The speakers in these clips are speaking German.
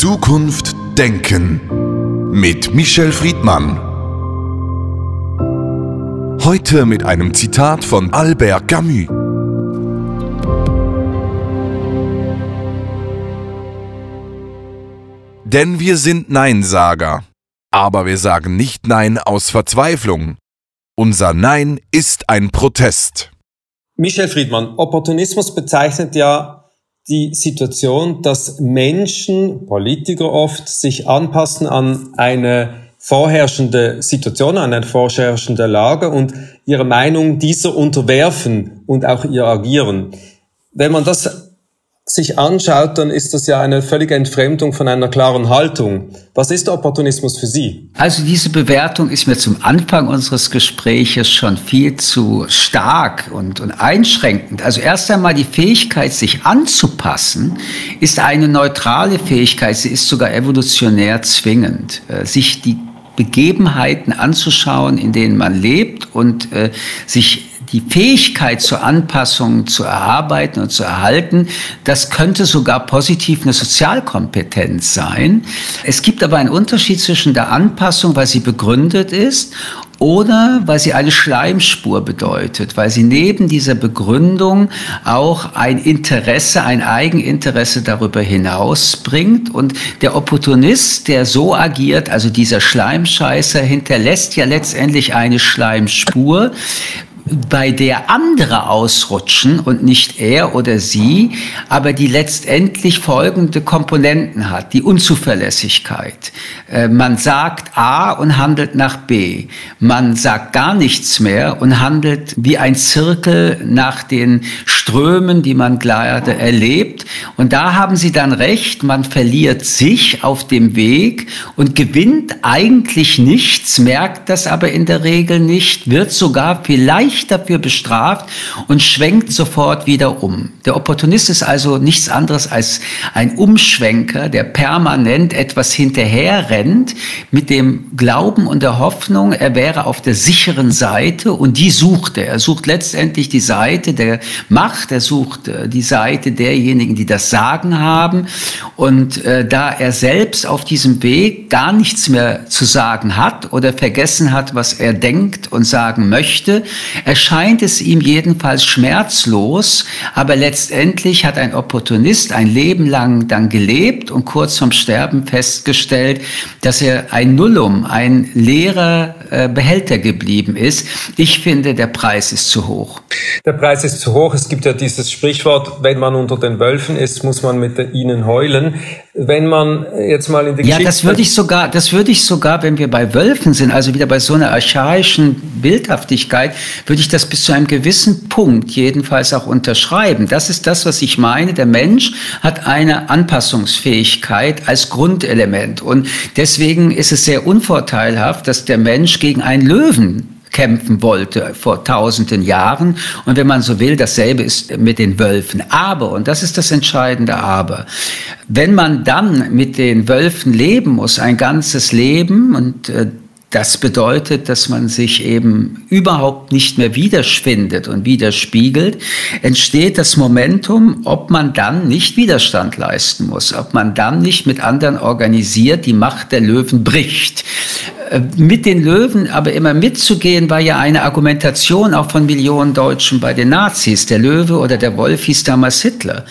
Zukunft denken mit Michel Friedmann. Heute mit einem Zitat von Albert Camus. Denn wir sind Neinsager, aber wir sagen nicht Nein aus Verzweiflung. Unser Nein ist ein Protest. Michel Friedmann, Opportunismus bezeichnet ja die Situation, dass Menschen, Politiker oft, sich anpassen an eine vorherrschende Situation, an eine vorherrschende Lage und ihre Meinung dieser unterwerfen und auch ihr agieren. Wenn man das sich anschaut, dann ist das ja eine völlige Entfremdung von einer klaren Haltung. Was ist der Opportunismus für Sie? Also diese Bewertung ist mir zum Anfang unseres Gespräches schon viel zu stark und, und einschränkend. Also erst einmal die Fähigkeit, sich anzupassen, ist eine neutrale Fähigkeit. Sie ist sogar evolutionär zwingend. Äh, sich die Begebenheiten anzuschauen, in denen man lebt und äh, sich die Fähigkeit zur Anpassung zu erarbeiten und zu erhalten, das könnte sogar positiv eine Sozialkompetenz sein. Es gibt aber einen Unterschied zwischen der Anpassung, weil sie begründet ist, oder weil sie eine Schleimspur bedeutet, weil sie neben dieser Begründung auch ein Interesse, ein Eigeninteresse darüber hinaus bringt. Und der Opportunist, der so agiert, also dieser Schleimscheißer, hinterlässt ja letztendlich eine Schleimspur, bei der andere ausrutschen und nicht er oder sie, aber die letztendlich folgende Komponenten hat, die Unzuverlässigkeit. Äh, man sagt A und handelt nach B. Man sagt gar nichts mehr und handelt wie ein Zirkel nach den Strömen, die man gerade erlebt. Und da haben Sie dann recht, man verliert sich auf dem Weg und gewinnt eigentlich nichts, merkt das aber in der Regel nicht, wird sogar vielleicht nicht dafür bestraft und schwenkt sofort wieder um. Der Opportunist ist also nichts anderes als ein Umschwenker, der permanent etwas hinterherrennt mit dem Glauben und der Hoffnung, er wäre auf der sicheren Seite und die sucht er. Er sucht letztendlich die Seite der Macht, er sucht äh, die Seite derjenigen, die das Sagen haben und äh, da er selbst auf diesem Weg gar nichts mehr zu sagen hat oder vergessen hat, was er denkt und sagen möchte, erscheint es ihm jedenfalls schmerzlos, aber letztendlich hat ein Opportunist ein Leben lang dann gelebt und kurz vorm Sterben festgestellt, dass er ein Nullum, ein leerer Behälter geblieben ist. Ich finde, der Preis ist zu hoch. Der Preis ist zu hoch. Es gibt ja dieses Sprichwort, wenn man unter den Wölfen ist, muss man mit ihnen heulen. Wenn man jetzt mal in die Ja, das würde ich sogar, das würde ich sogar, wenn wir bei Wölfen sind, also wieder bei so einer archaischen Bildhaftigkeit, würde ich das bis zu einem gewissen Punkt jedenfalls auch unterschreiben. Das ist das, was ich meine. Der Mensch hat eine Anpassungsfähigkeit als Grundelement. Und deswegen ist es sehr unvorteilhaft, dass der Mensch gegen einen Löwen kämpfen wollte vor tausenden Jahren. Und wenn man so will, dasselbe ist mit den Wölfen. Aber, und das ist das entscheidende Aber, wenn man dann mit den Wölfen leben muss, ein ganzes Leben, und äh, das bedeutet, dass man sich eben überhaupt nicht mehr widerspindet und widerspiegelt, entsteht das Momentum, ob man dann nicht Widerstand leisten muss, ob man dann nicht mit anderen organisiert die Macht der Löwen bricht. Äh, mit den Löwen aber immer mitzugehen, war ja eine Argumentation auch von Millionen Deutschen bei den Nazis. Der Löwe oder der Wolf hieß damals Hitler.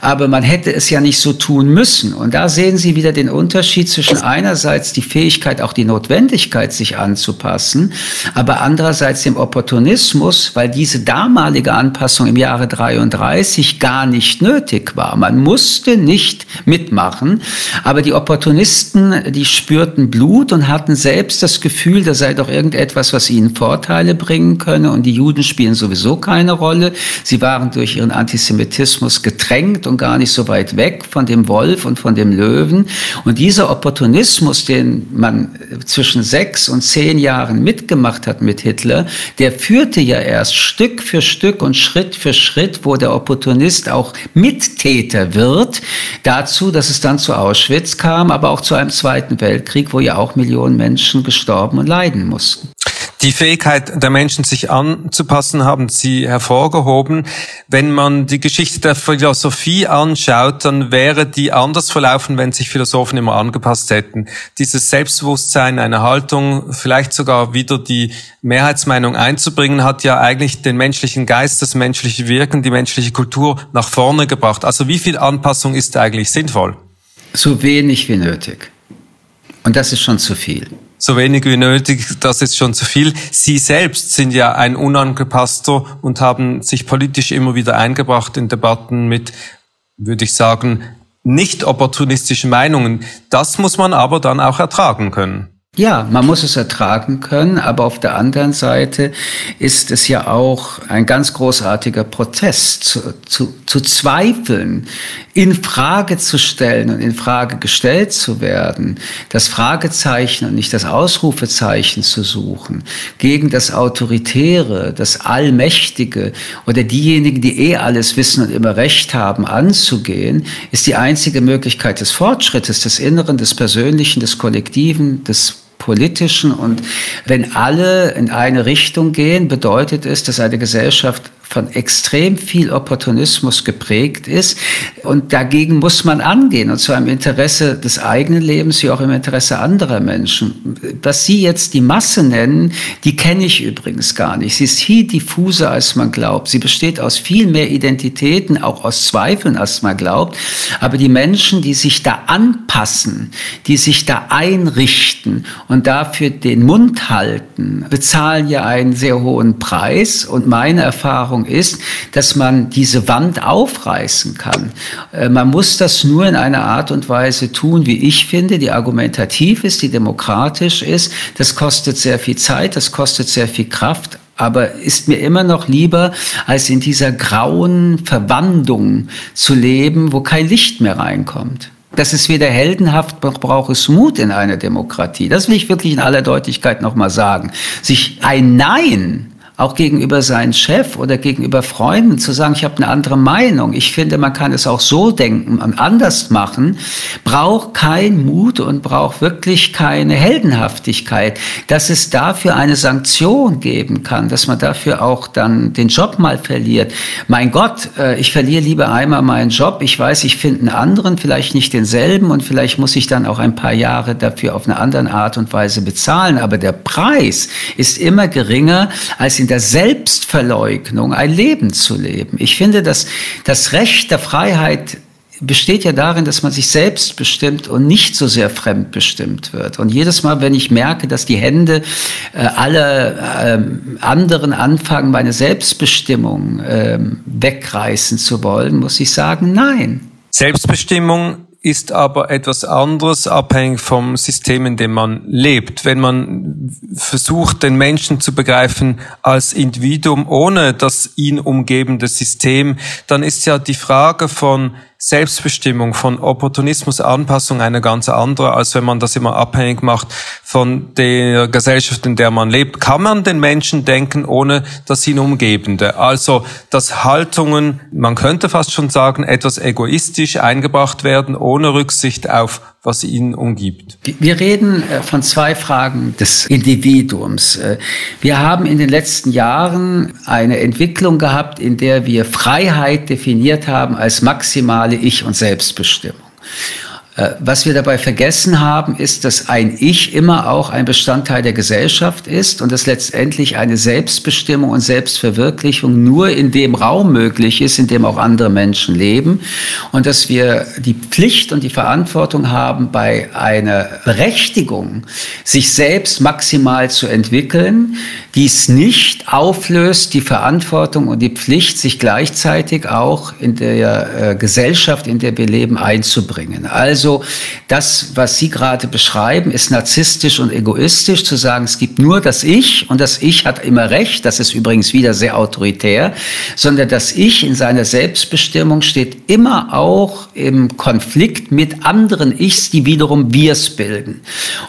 Aber man hätte es ja nicht so tun müssen. Und da sehen Sie wieder den Unterschied zwischen einerseits die Fähigkeit, auch die Notwendigkeit, sich anzupassen, aber andererseits dem Opportunismus, weil diese damalige Anpassung im Jahre 33 gar nicht nötig war. Man musste nicht mitmachen, aber die Opportunisten, die spürten Blut und hatten selbst selbst das Gefühl, da sei doch irgendetwas, was ihnen Vorteile bringen könne und die Juden spielen sowieso keine Rolle. Sie waren durch ihren Antisemitismus gedrängt und gar nicht so weit weg von dem Wolf und von dem Löwen. Und dieser Opportunismus, den man zwischen sechs und zehn Jahren mitgemacht hat mit Hitler, der führte ja erst Stück für Stück und Schritt für Schritt, wo der Opportunist auch Mittäter wird, dazu, dass es dann zu Auschwitz kam, aber auch zu einem Zweiten Weltkrieg, wo ja auch Millionen Menschen Menschen gestorben und leiden mussten. Die Fähigkeit der Menschen, sich anzupassen, haben Sie hervorgehoben. Wenn man die Geschichte der Philosophie anschaut, dann wäre die anders verlaufen, wenn sich Philosophen immer angepasst hätten. Dieses Selbstbewusstsein, eine Haltung, vielleicht sogar wieder die Mehrheitsmeinung einzubringen, hat ja eigentlich den menschlichen Geist, das menschliche Wirken, die menschliche Kultur nach vorne gebracht. Also wie viel Anpassung ist eigentlich sinnvoll? So wenig wie nötig. Und das ist schon zu viel so wenig wie nötig, das ist schon zu viel. Sie selbst sind ja ein unangepasster und haben sich politisch immer wieder eingebracht in Debatten mit, würde ich sagen, nicht opportunistischen Meinungen. Das muss man aber dann auch ertragen können. Ja, man muss es ertragen können, aber auf der anderen Seite ist es ja auch ein ganz großartiger Protest, zu, zu, zu zweifeln, in Frage zu stellen und in Frage gestellt zu werden, das Fragezeichen und nicht das Ausrufezeichen zu suchen, gegen das Autoritäre, das Allmächtige oder diejenigen, die eh alles wissen und immer Recht haben, anzugehen, ist die einzige Möglichkeit des Fortschrittes, des Inneren, des Persönlichen, des Kollektiven, des politischen. Und wenn alle in eine Richtung gehen, bedeutet es, dass eine Gesellschaft von extrem viel Opportunismus geprägt ist. Und dagegen muss man angehen, und zwar im Interesse des eigenen Lebens wie auch im Interesse anderer Menschen. Was Sie jetzt die Masse nennen, die kenne ich übrigens gar nicht. Sie ist viel diffuser, als man glaubt. Sie besteht aus viel mehr Identitäten, auch aus Zweifeln, als man glaubt. Aber die Menschen, die sich da anpassen, die sich da einrichten und dafür den Mund halten, bezahlen ja einen sehr hohen Preis. Und meine Erfahrung Erfahrung ist, dass man diese Wand aufreißen kann. Äh, man muss das nur in einer Art und Weise tun, wie ich finde, die argumentativ ist, die demokratisch ist. Das kostet sehr viel Zeit, das kostet sehr viel Kraft, aber ist mir immer noch lieber, als in dieser grauen Verwandlung zu leben, wo kein Licht mehr reinkommt. Das ist weder heldenhaft, noch braucht es Mut in einer Demokratie. Das will ich wirklich in aller Deutlichkeit nochmal sagen. Sich ein Nein auch gegenüber seinem Chef oder gegenüber Freunden zu sagen, ich habe eine andere Meinung. Ich finde, man kann es auch so denken und anders machen, braucht kein Mut und braucht wirklich keine Heldenhaftigkeit, dass es dafür eine Sanktion geben kann, dass man dafür auch dann den Job mal verliert. Mein Gott, äh, ich verliere lieber einmal meinen Job. Ich weiß, ich finde einen anderen, vielleicht nicht denselben und vielleicht muss ich dann auch ein paar Jahre dafür auf eine andere Art und Weise bezahlen. Aber der Preis ist immer geringer als in der Selbstverleugnung ein Leben zu leben. Ich finde, dass das Recht der Freiheit besteht ja darin, dass man sich selbst bestimmt und nicht so sehr fremdbestimmt wird. Und jedes Mal, wenn ich merke, dass die Hände äh, alle äh, anderen anfangen, meine Selbstbestimmung äh, wegreißen zu wollen, muss ich sagen, nein. Selbstbestimmung ist aber etwas anderes, abhängig vom System, in dem man lebt. Wenn man versucht, den Menschen zu begreifen als Individuum ohne das ihn umgebende System, dann ist ja die Frage von Selbstbestimmung, von Opportunismus, Anpassung eine ganz andere, als wenn man das immer abhängig macht von der Gesellschaft, in der man lebt. Kann man den Menschen denken, ohne das ihn umgebende? Also, dass Haltungen, man könnte fast schon sagen, etwas egoistisch eingebracht werden, ohne Rücksicht auf was ihn umgibt. Wir reden äh, von zwei Fragen des Individuums. Äh, wir haben in den letzten Jahren eine Entwicklung gehabt, in der wir Freiheit definiert haben als maximale Ich- und Selbstbestimmung. Äh, was wir dabei vergessen haben, ist, dass ein Ich immer auch ein Bestandteil der Gesellschaft ist und dass letztendlich eine Selbstbestimmung und Selbstverwirklichung nur in dem Raum möglich ist, in dem auch andere Menschen leben und dass wir die Pflicht und die Verantwortung haben, bei einer Berechtigung, sich selbst maximal zu entwickeln, dies nicht auflöst, die Verantwortung und die Pflicht, sich gleichzeitig auch in der äh, Gesellschaft, in der wir leben, einzubringen. Also also das, was Sie gerade beschreiben, ist narzisstisch und egoistisch, zu sagen, es gibt nur das Ich und das Ich hat immer Recht, das ist übrigens wieder sehr autoritär, sondern das Ich in seiner Selbstbestimmung steht immer auch im Konflikt mit anderen Ichs, die wiederum Wirs bilden.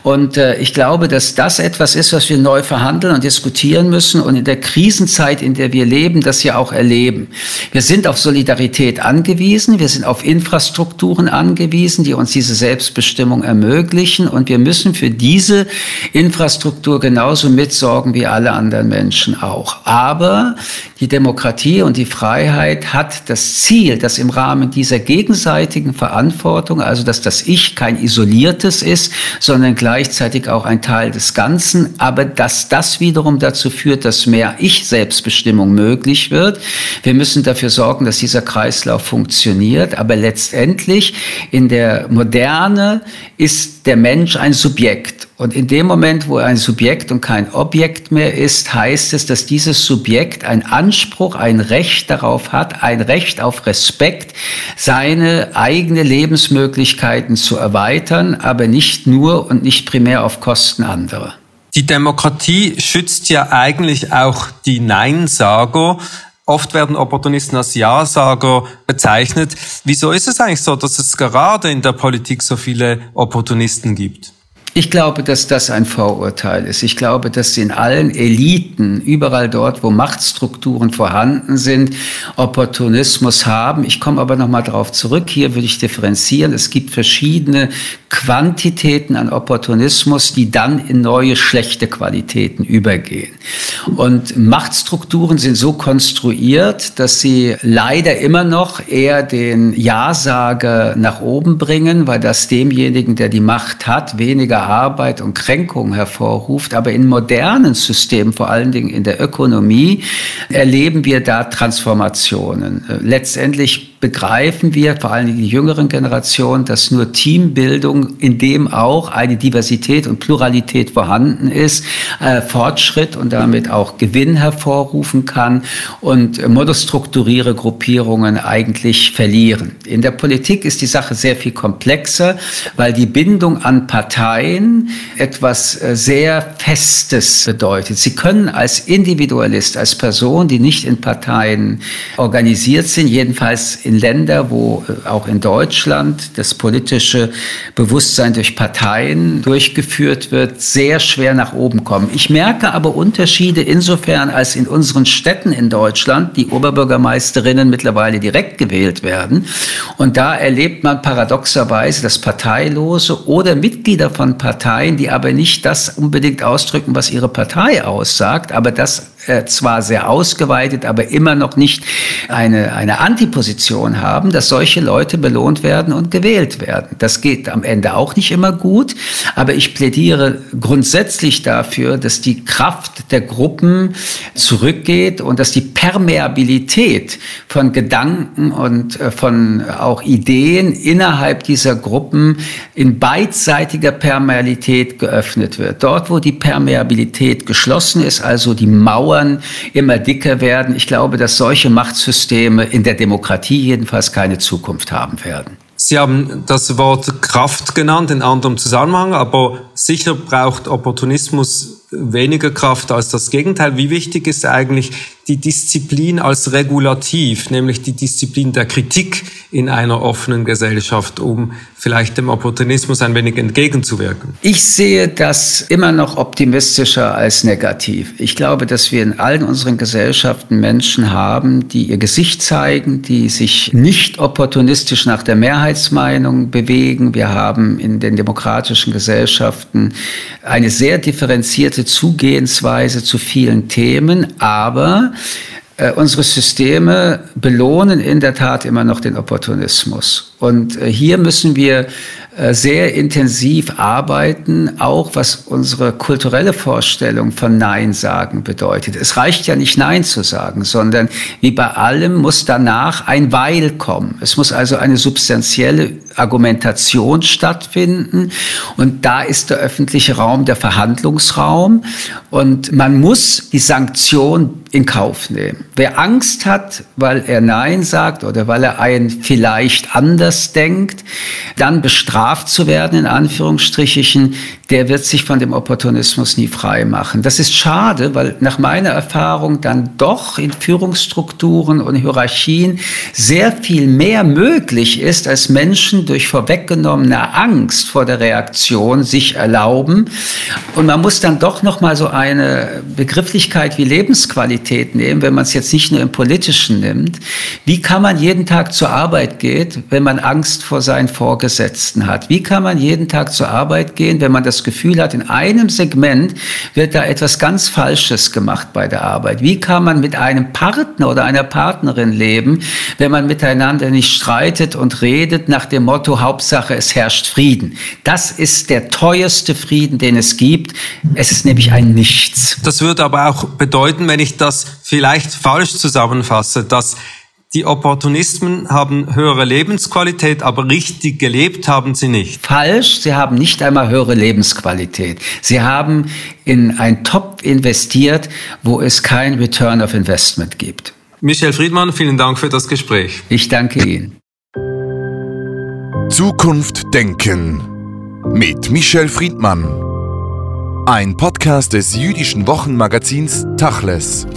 Und äh, ich glaube, dass das etwas ist, was wir neu verhandeln und diskutieren müssen und in der Krisenzeit, in der wir leben, das ja auch erleben. Wir sind auf Solidarität angewiesen, wir sind auf Infrastrukturen angewiesen, die uns diese Selbstbestimmung ermöglichen. Und wir müssen für diese Infrastruktur genauso mitsorgen wie alle anderen Menschen auch. Aber die Demokratie und die Freiheit hat das Ziel, dass im Rahmen dieser gegenseitigen Verantwortung, also dass das Ich kein isoliertes ist, sondern gleichzeitig auch ein Teil des Ganzen, aber dass das wiederum dazu führt, dass mehr Ich-Selbstbestimmung möglich wird. Wir müssen dafür sorgen, dass dieser Kreislauf funktioniert, aber letztendlich in der Moderne ist der Mensch ein Subjekt. Und in dem Moment, wo er ein Subjekt und kein Objekt mehr ist, heißt es, dass dieses Subjekt ein Anspruch, ein Recht darauf hat, ein Recht auf Respekt, seine eigene Lebensmöglichkeiten zu erweitern, aber nicht nur und nicht primär auf Kosten anderer. Die Demokratie schützt ja eigentlich auch die Neinsager. Oft werden Opportunisten als Ja-Sager bezeichnet. Wieso ist es eigentlich so, dass es gerade in der Politik so viele Opportunisten gibt? Ich glaube, dass das ein Vorurteil ist. Ich glaube, dass in allen Eliten, überall dort, wo Machtstrukturen vorhanden sind, Opportunismus haben. Ich komme aber noch mal darauf zurück. Hier würde ich differenzieren. Es gibt verschiedene Quantitäten an Opportunismus, die dann in neue schlechte Qualitäten übergehen. Und Machtstrukturen sind so konstruiert, dass sie leider immer noch eher den Ja-Sager nach oben bringen, weil das demjenigen, der die Macht hat, weniger Arbeit und Kränkung hervorruft. Aber in modernen Systemen, vor allen Dingen in der Ökonomie, erleben wir da Transformationen. Letztendlich begreifen wir, vor Dingen die jüngeren Generationen, dass nur Teambildung, in dem auch eine Diversität und Pluralität vorhanden ist, äh, Fortschritt und damit auch Gewinn hervorrufen kann und monostrukturiere Gruppierungen eigentlich verlieren. In der Politik ist die Sache sehr viel komplexer, weil die Bindung an Parteien etwas äh, sehr Festes bedeutet. Sie können als Individualist, als Person, die nicht in Parteien organisiert sind, jedenfalls in in Länder, wo äh, auch in Deutschland das politische Bewusstsein durch Parteien durchgeführt wird, sehr schwer nach oben kommen. Ich merke aber Unterschiede insofern, als in unseren Städten in Deutschland die Oberbürgermeisterinnen mittlerweile direkt gewählt werden. Und da erlebt man paradoxerweise, dass Parteilose oder Mitglieder von Parteien, die aber nicht das unbedingt ausdrücken, was ihre Partei aussagt, aber das äh, zwar sehr ausgeweitet, aber immer noch nicht eine, eine Antiposition haben, dass solche Leute belohnt werden und gewählt werden. Das geht am Ende auch nicht immer gut, aber ich plädiere grundsätzlich dafür, dass die Kraft der Gruppen zurückgeht und dass die Permeabilität von Gedanken und äh, von auch Ideen innerhalb dieser Gruppen in beidseitiger Permeabilität geöffnet wird. Dort, wo die Permeabilität geschlossen ist, also die Mauer Mauern immer dicker werden. Ich glaube, dass solche Machtsysteme in der Demokratie jedenfalls keine Zukunft haben werden. Sie haben das Wort Kraft genannt in anderem Zusammenhang, aber sicher braucht Opportunismus weniger Kraft als das Gegenteil. Wie wichtig ist eigentlich die Disziplin als Regulativ, nämlich die Disziplin der Kritik in einer offenen Gesellschaft, um vielleicht dem Opportunismus ein wenig entgegenzuwirken? Ich sehe das immer noch optimistischer als negativ. Ich glaube, dass wir in allen unseren Gesellschaften Menschen haben, die ihr Gesicht zeigen, die sich nicht opportunistisch nach der Mehrheitsmeinung bewegen. Wir haben in den demokratischen Gesellschaften eine sehr differenzierte Zugehensweise zu vielen Themen, aber äh, unsere Systeme belohnen in der Tat immer noch den Opportunismus. Und äh, hier müssen wir äh, sehr intensiv arbeiten, auch was unsere kulturelle Vorstellung von Nein sagen bedeutet. Es reicht ja nicht Nein zu sagen, sondern wie bei allem muss danach ein Weil kommen. Es muss also eine substanzielle Argumentation stattfinden und da ist der öffentliche Raum der Verhandlungsraum und man muss die Sanktion in Kauf nehmen. Wer Angst hat, weil er Nein sagt oder weil er ein vielleicht anders denkt, dann bestraft zu werden, in Anführungsstrichen, der wird sich von dem Opportunismus nie frei machen. Das ist schade, weil nach meiner Erfahrung dann doch in Führungsstrukturen und Hierarchien sehr viel mehr möglich ist, als Menschen durch vorweggenommene Angst vor der Reaktion sich erlauben. Und man muss dann doch noch mal so eine Begrifflichkeit wie Lebensqualität nehmen, wenn man es jetzt nicht nur im Politischen nimmt. Wie kann man jeden Tag zur Arbeit gehen, wenn man Angst vor seinen Vorgesetzten hat? Wie kann man jeden Tag zur Arbeit gehen, wenn man das Gefühl hat, in einem Segment wird da etwas ganz Falsches gemacht bei der Arbeit? Wie kann man mit einem Partner oder einer Partnerin leben, wenn man miteinander nicht streitet und redet nach dem Motto, Hauptsache es herrscht Frieden? Das ist der teuerste Frieden, den es gibt. Es ist nämlich ein Nichts. Das würde aber auch bedeuten, wenn ich das vielleicht falsch zusammenfasse, dass die Opportunisten haben höhere Lebensqualität, aber richtig gelebt haben sie nicht. Falsch, sie haben nicht einmal höhere Lebensqualität. Sie haben in ein Top investiert, wo es kein Return of Investment gibt. Michel Friedmann, vielen Dank für das Gespräch. Ich danke Ihnen. Zukunft denken mit Michel Friedmann. Ein Podcast des jüdischen Wochenmagazins Tachles.